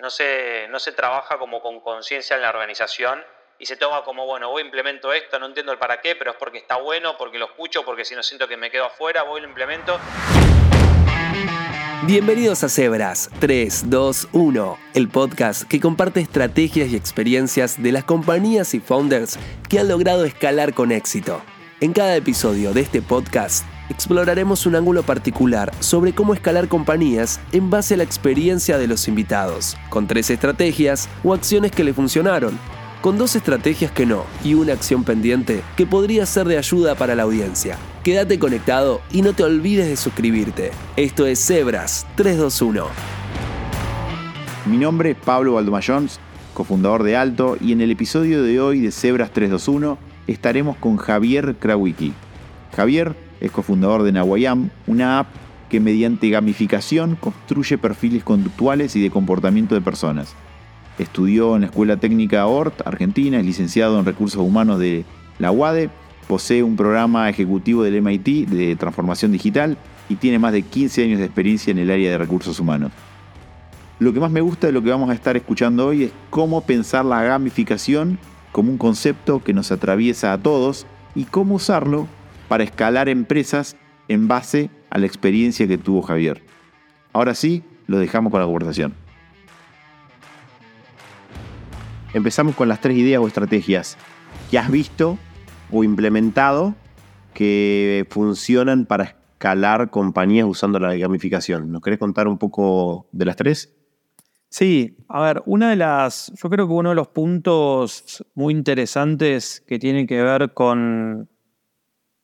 no se, no se trabaja como con conciencia en la organización y se toma como, bueno, voy implemento esto, no entiendo el para qué, pero es porque está bueno, porque lo escucho, porque si no siento que me quedo afuera, voy y lo implemento. Bienvenidos a Cebras 3, 2, 1, el podcast que comparte estrategias y experiencias de las compañías y founders que han logrado escalar con éxito. En cada episodio de este podcast exploraremos un ángulo particular sobre cómo escalar compañías en base a la experiencia de los invitados, con tres estrategias o acciones que le funcionaron con dos estrategias que no y una acción pendiente que podría ser de ayuda para la audiencia. Quédate conectado y no te olvides de suscribirte. Esto es Zebras 321. Mi nombre es Pablo Valdomayons, cofundador de Alto, y en el episodio de hoy de Zebras 321 estaremos con Javier Krawicki. Javier es cofundador de Nawayam, una app que mediante gamificación construye perfiles conductuales y de comportamiento de personas. Estudió en la Escuela Técnica ORT, Argentina, es licenciado en Recursos Humanos de la UADE, posee un programa ejecutivo del MIT de transformación digital y tiene más de 15 años de experiencia en el área de recursos humanos. Lo que más me gusta de lo que vamos a estar escuchando hoy es cómo pensar la gamificación como un concepto que nos atraviesa a todos y cómo usarlo para escalar empresas en base a la experiencia que tuvo Javier. Ahora sí, lo dejamos con la conversación. Empezamos con las tres ideas o estrategias que has visto o implementado que funcionan para escalar compañías usando la gamificación. ¿Nos querés contar un poco de las tres? Sí, a ver, una de las, yo creo que uno de los puntos muy interesantes que tienen que ver con,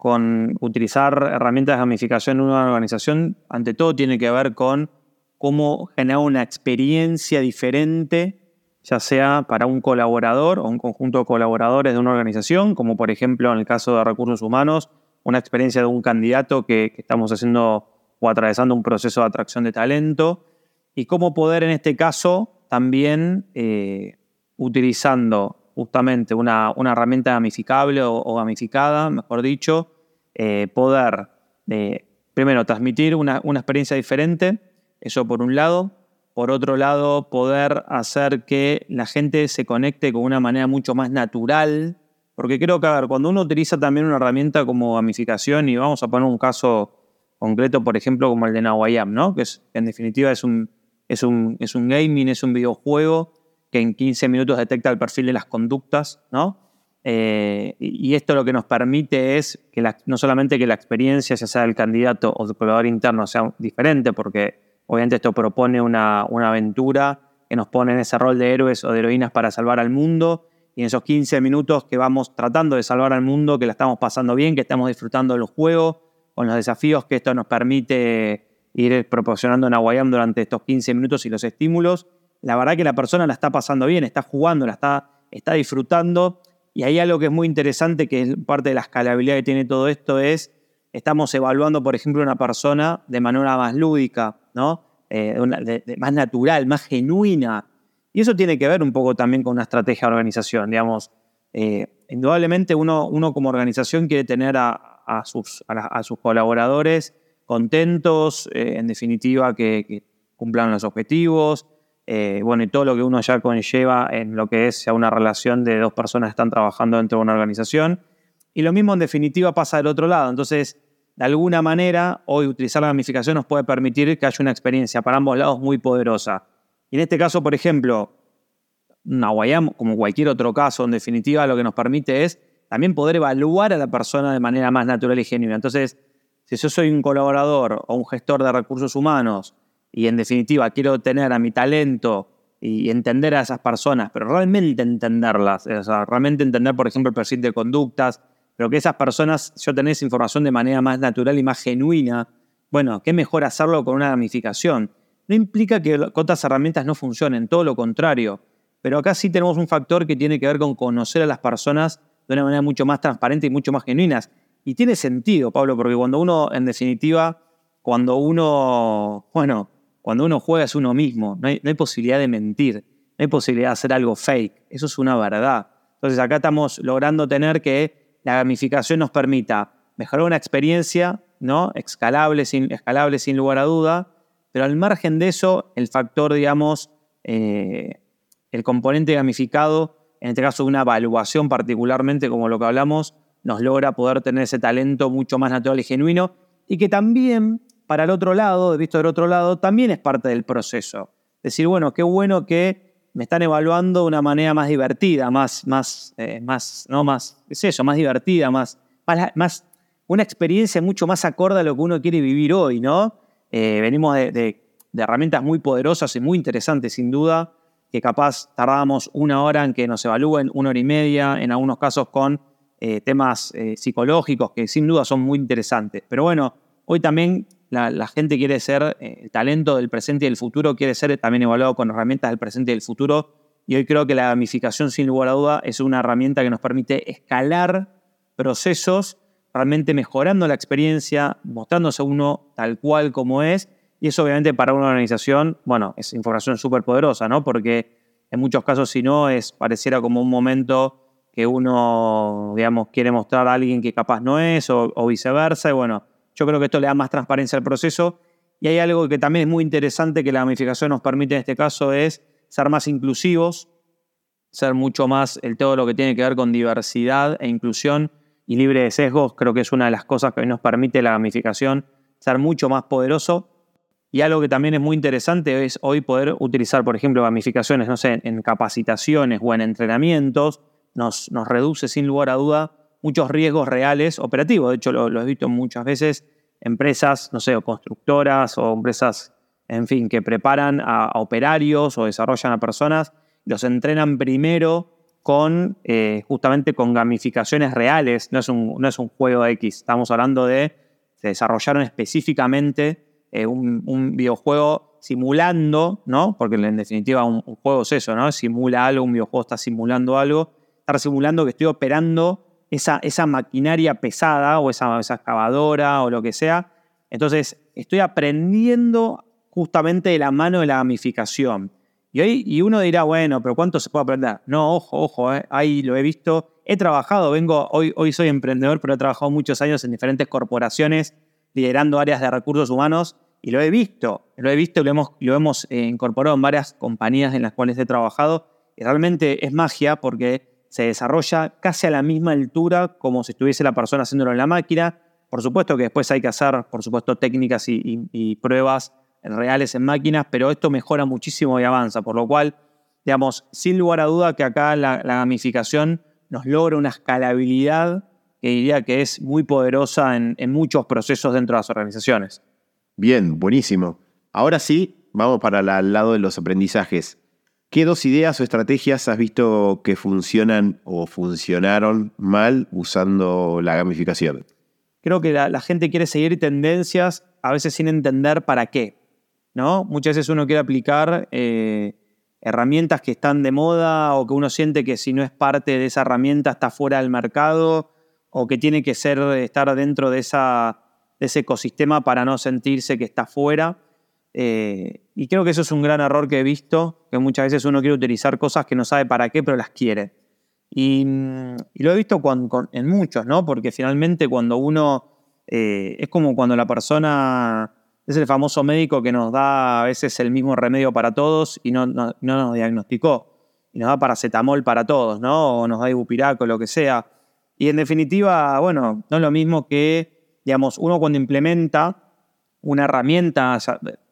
con utilizar herramientas de gamificación en una organización, ante todo tiene que ver con cómo generar una experiencia diferente ya sea para un colaborador o un conjunto de colaboradores de una organización, como por ejemplo en el caso de recursos humanos, una experiencia de un candidato que, estamos haciendo o atravesando un proceso de atracción de talento, y cómo poder en este caso también, eh, utilizando justamente una, herramienta gamificable o, gamificada, mejor dicho, eh, poder eh, primero transmitir una, una experiencia diferente, eso por un lado, por otro lado, poder hacer que la gente se conecte con una manera mucho más natural. Porque creo que, a ver, cuando uno utiliza también una herramienta como gamificación, y vamos a poner un caso concreto, por ejemplo, como el de Nawayam, ¿no? Que es, en definitiva es un, es, un, es un gaming, es un videojuego que en 15 minutos detecta el perfil de las conductas, ¿no? Eh, y esto lo que nos permite es que no solamente que la experiencia, ya sea del candidato o del colaborador interno, sea diferente, porque Obviamente esto propone una, aventura que nos pone en ese rol de héroes o de heroínas para salvar al mundo. Y en esos 15 minutos que vamos tratando de salvar al mundo, que la estamos pasando bien, que estamos disfrutando del juego, con los desafíos que esto nos permite ir proporcionando en Aguayam durante estos 15 minutos y los estímulos, la verdad que la persona la está pasando bien, está jugando, la está, está disfrutando. Y hay algo que es muy interesante, que es parte de la escalabilidad que tiene todo esto, es estamos evaluando, por ejemplo, una persona de manera más lúdica, ¿no? Eh, más natural, más genuina. Y eso tiene que ver un poco también con una estrategia de organización, digamos. Eh, indudablemente uno, uno, como organización quiere tener a, sus, a, sus, colaboradores contentos, eh, en definitiva que, cumplan los objetivos, bueno, y todo lo que uno ya conlleva en lo que es una relación de dos personas que están trabajando dentro de una organización. Y lo mismo en definitiva pasa del otro lado. Entonces, de alguna manera, hoy utilizar la gamificación nos puede permitir que haya una experiencia para ambos lados muy poderosa. Y en este caso, por ejemplo, Nawayam, como cualquier otro caso, en definitiva, lo que nos permite es también poder evaluar a la persona de manera más natural y genuina. Entonces, si yo soy un colaborador o un gestor de recursos humanos y en definitiva quiero tener a mi talento y entender a esas personas, pero realmente entenderlas, o sea, realmente entender, por ejemplo, el perfil de conductas, pero que esas personas, yo tenés información de manera más natural y más genuina, bueno, qué mejor hacerlo con una gamificación. No implica que otras herramientas no funcionen, todo lo contrario. Pero acá sí tenemos un factor que tiene que ver con conocer a las personas de una manera mucho más transparente y mucho más genuina. Y tiene sentido, Pablo, porque cuando uno, en definitiva, cuando uno, bueno, cuando uno juega es uno mismo, no hay, posibilidad de mentir, no hay posibilidad de hacer algo fake, eso es una verdad. Entonces acá estamos logrando tener que la gamificación nos permita mejorar una experiencia, ¿no? Escalable sin, escalable sin lugar a duda, pero al margen de eso, el factor, digamos, eh, el componente gamificado, en este caso una evaluación particularmente como lo que hablamos, nos logra poder tener ese talento mucho más natural y genuino y que también para el otro lado, visto del otro lado, también es parte del proceso. Decir, bueno, qué bueno que me están evaluando de una manera más divertida, más, más, eh, más, no más, es eso, más divertida, más, más, una experiencia mucho más acorde a lo que uno quiere vivir hoy, ¿no? Eh, venimos de, herramientas muy poderosas y muy interesantes, sin duda, que capaz tardábamos una hora en que nos evalúen, una hora y media, en algunos casos con eh, temas psicológicos que sin duda son muy interesantes. Pero bueno, hoy también la, gente quiere ser, eh, el talento del presente y del futuro quiere ser también evaluado con herramientas del presente y del futuro. Y hoy creo que la gamificación, sin lugar a duda, es una herramienta que nos permite escalar procesos, realmente mejorando la experiencia, mostrándose uno tal cual como es. Y eso obviamente para una organización, bueno, es información súper poderosa, ¿no? Porque en muchos casos, si no, es pareciera como un momento que uno, digamos, quiere mostrar a alguien que capaz no es o, o viceversa. Y bueno, yo creo que esto le da más transparencia al proceso. Y hay algo que también es muy interesante que la gamificación nos permite en este caso es ser más inclusivos, ser mucho más el todo lo que tiene que ver con diversidad e inclusión y libre de sesgos. Creo que es una de las cosas que hoy nos permite la gamificación ser mucho más poderoso. Y algo que también es muy interesante es hoy poder utilizar, por ejemplo, gamificaciones, no sé, en capacitaciones o en entrenamientos, nos, nos reduce sin lugar a duda muchos riesgos reales operativos. De hecho, lo, he visto muchas veces, empresas, no sé, o constructoras o empresas, en fin, que preparan a, operarios o desarrollan a personas, los entrenan primero con, eh, justamente con gamificaciones reales, no es, un, no es un juego X, estamos hablando de, se desarrollaron específicamente eh, un, videojuego simulando, ¿no? Porque en definitiva un, un, juego es eso, ¿no? Simula algo, un videojuego está simulando algo, estar simulando que estoy operando esa, esa maquinaria pesada o esa, excavadora o lo que sea. Entonces, estoy aprendiendo justamente de la mano de la gamificación. Y, hoy, y uno dirá, bueno, pero ¿cuánto se puede aprender? No, ojo, ojo, eh, ahí lo he visto. He trabajado, vengo, hoy, hoy soy emprendedor, pero he trabajado muchos años en diferentes corporaciones liderando áreas de recursos humanos y lo he visto, lo he visto lo hemos, lo hemos eh, incorporado en varias compañías en las cuales he trabajado. Y realmente es magia porque se desarrolla casi a la misma altura como si estuviese la persona haciéndolo en la máquina. Por supuesto que después hay que hacer, por supuesto, técnicas y, pruebas reales en máquinas, pero esto mejora muchísimo y avanza, por lo cual, digamos, sin lugar a duda que acá la, gamificación nos logra una escalabilidad que diría que es muy poderosa en, muchos procesos dentro de las organizaciones. Bien, buenísimo. Ahora sí, vamos para el lado de los aprendizajes. ¿Qué dos ideas o estrategias has visto que funcionan o funcionaron mal usando la gamificación? Creo que la, gente quiere seguir tendencias, a veces sin entender para qué. ¿no? Muchas veces uno quiere aplicar eh, herramientas que están de moda o que uno siente que si no es parte de esa herramienta está fuera del mercado o que tiene que ser, estar dentro de, de ese ecosistema para no sentirse que está fuera. Eh, y creo que eso es un gran error que he visto, que muchas veces uno quiere utilizar cosas que no sabe para qué, pero las quiere. Y, lo he visto en muchos, ¿no? Porque finalmente cuando uno, eh, es como cuando la persona, es el famoso médico que nos da a veces el mismo remedio para todos y no, no, nos diagnosticó. Y nos da paracetamol para todos, ¿no? O nos da ibupiraco, lo que sea. Y en definitiva, bueno, no es lo mismo que, digamos, uno cuando implementa una herramienta,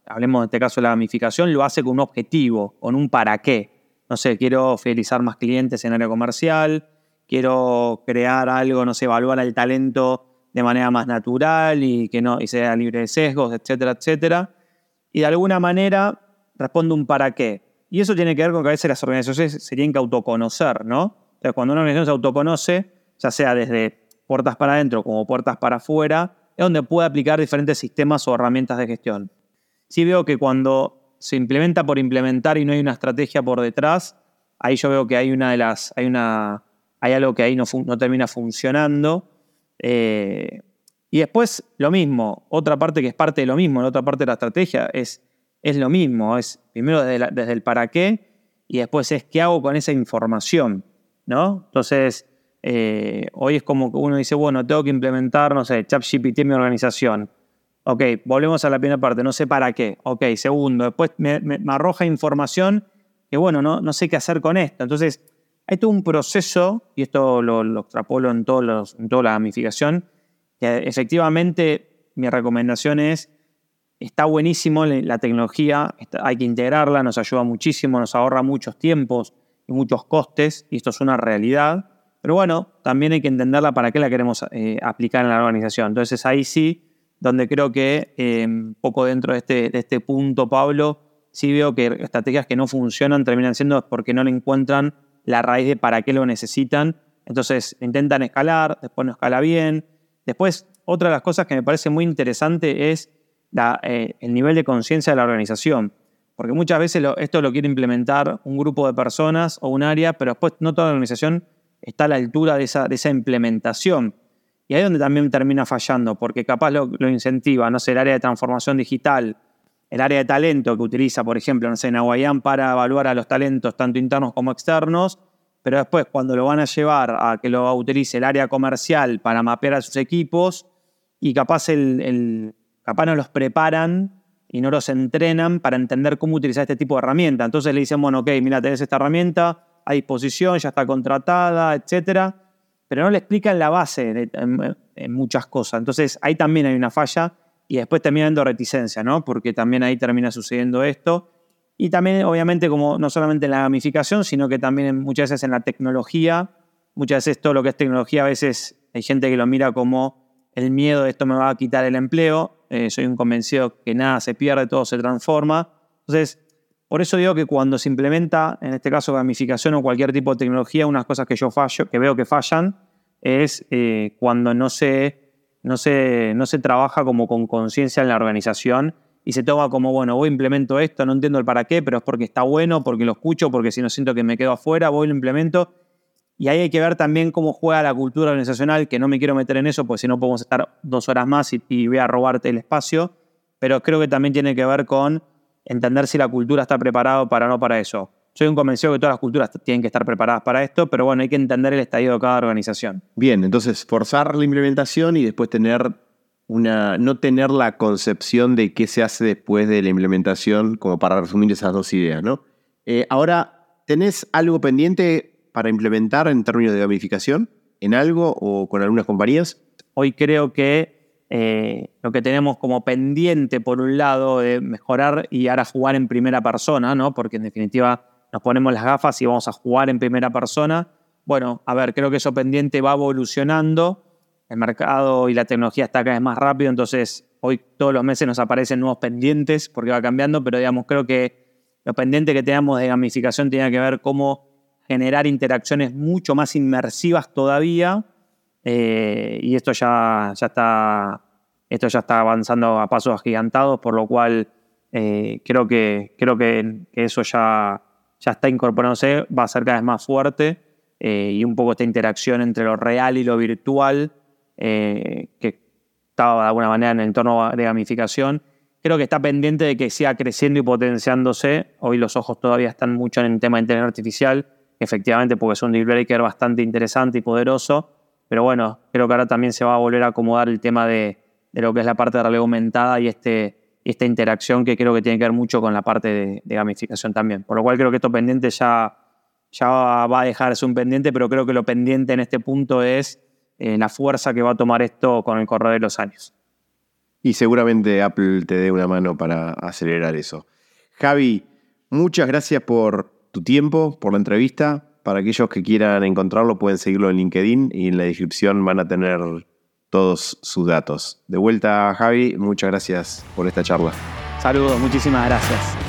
hablemos en este caso de la gamificación, lo hace con un objetivo, con un para qué. No sé, quiero fidelizar más clientes en área comercial, quiero crear algo, no sé, evaluar el talento de manera más natural y que no y sea libre de sesgos, etcétera, etcétera. Y de alguna manera responde un para qué. Y eso tiene que ver con que a veces las organizaciones se tienen que autoconocer, ¿no? Entonces, cuando una organización se autoconoce, ya sea desde puertas para adentro como puertas para afuera, es donde puede aplicar diferentes sistemas o herramientas de gestión sí veo que cuando se implementa por implementar y no hay una estrategia por detrás, ahí yo veo que hay una de las, hay una, hay algo que ahí no, termina funcionando. Eh, y después lo mismo, otra parte que es parte de lo mismo, la otra parte de la estrategia es, es lo mismo, es primero desde, desde, el para qué y después es qué hago con esa información, ¿no? Entonces, eh, hoy es como que uno dice, bueno, tengo que implementar, no sé, ChatGPT en mi organización. Ok, volvemos a la primera parte, no sé para qué. Ok, segundo, después me, arroja información que bueno, no, no sé qué hacer con esto. Entonces, hay todo un proceso, y esto lo, lo extrapolo en, todos los, en toda la gamificación, que efectivamente mi recomendación es, está buenísimo la tecnología, hay que integrarla, nos ayuda muchísimo, nos ahorra muchos tiempos y muchos costes, y esto es una realidad. Pero bueno, también hay que entenderla para qué la queremos eh, aplicar en la organización. Entonces ahí sí, donde creo que eh, poco dentro de este, de este punto, Pablo, sí veo que estrategias que no funcionan terminan siendo porque no le encuentran la raíz de para qué lo necesitan. Entonces intentan escalar, después no escala bien. Después, otra de las cosas que me parece muy interesante es eh, el nivel de conciencia de la organización. Porque muchas veces esto lo quiere implementar un grupo de personas o un área, pero después no toda la organización está a la altura de esa, de esa implementación. Y ahí es donde también termina fallando, porque capaz lo, lo, incentiva, no sé, el área de transformación digital, el área de talento que utiliza, por ejemplo, no sé, Nahuayán para evaluar a los talentos tanto internos como externos, pero después cuando lo van a llevar a que lo utilice el área comercial para mapear a sus equipos y capaz, el, capaz no los preparan y no los entrenan para entender cómo utilizar este tipo de herramienta. Entonces le dicen, bueno, ok, mira, tenés esta herramienta a disposición, ya está contratada, etcétera, pero no le explican la base en muchas cosas. Entonces ahí también hay una falla y después termina dando reticencia, ¿no? Porque también ahí termina sucediendo esto. Y también, obviamente, como no solamente en la gamificación, sino que también muchas veces en la tecnología, muchas veces todo lo que es tecnología, a veces hay gente que lo mira como el miedo de esto me va a quitar el empleo. Eh, soy un convencido que nada se pierde, todo se transforma. Entonces, por eso digo que cuando se implementa, en este caso gamificación o cualquier tipo de tecnología, unas cosas que yo veo que fallan, es eh, cuando no se no se, no se trabaja como con conciencia en la organización y se toma como, bueno, voy implemento esto, no entiendo el para qué, pero es porque está bueno, porque lo escucho, porque si no siento que me quedo afuera, voy lo implemento. Y ahí hay que ver también cómo juega la cultura organizacional, que no me quiero meter en eso, porque si no podemos estar dos horas más y, y voy a robarte el espacio, pero creo que también tiene que ver con entender si la cultura está preparada para no para eso. Soy un convencido que todas las culturas tienen que estar preparadas para esto, pero bueno, hay que entender el estadio de cada organización. Bien, entonces forzar la implementación y después tener una, no tener la concepción de qué se hace después de la implementación, como para resumir esas dos ideas, ¿no? Eh, ahora, ¿tenés algo pendiente para implementar en términos de gamificación en algo o con algunas compañías? Hoy creo que eh, lo que tenemos como pendiente, por un lado, de mejorar y ahora jugar en primera persona, ¿no? Porque en definitiva nos ponemos las gafas y vamos a jugar en primera persona. Bueno, a ver, creo que eso pendiente va evolucionando. El mercado y la tecnología está cada vez más rápido, entonces hoy todos los meses nos aparecen nuevos pendientes porque va cambiando, pero digamos, creo que lo pendiente que tenemos de gamificación tiene que ver cómo generar interacciones mucho más inmersivas todavía. Eh, y esto ya, ya, está, esto ya está avanzando a pasos agigantados, por lo cual eh, creo, que, creo que eso ya, ya está incorporándose, va a ser cada vez más fuerte eh, y un poco esta interacción entre lo real y lo virtual, que estaba de alguna manera en el entorno de gamificación, creo que está pendiente de que siga creciendo y potenciándose. Hoy los ojos todavía están mucho en el tema de inteligencia artificial, efectivamente porque es un deal breaker bastante interesante y poderoso, pero bueno, creo que ahora también se va a volver a acomodar el tema de, lo que es la parte de realidad aumentada y este esta interacción que creo que tiene que ver mucho con la parte de, gamificación también. Por lo cual creo que esto pendiente ya, ya va a dejarse un pendiente, pero creo que lo pendiente en este punto es eh, la fuerza que va a tomar esto con el correr de los años. Y seguramente Apple te dé una mano para acelerar eso. Javi, muchas gracias por tu tiempo, por la entrevista. Para aquellos que quieran encontrarlo, pueden seguirlo en LinkedIn y en la descripción van a tener todos sus datos. De vuelta, Javi, muchas gracias por esta charla. Saludos, muchísimas gracias.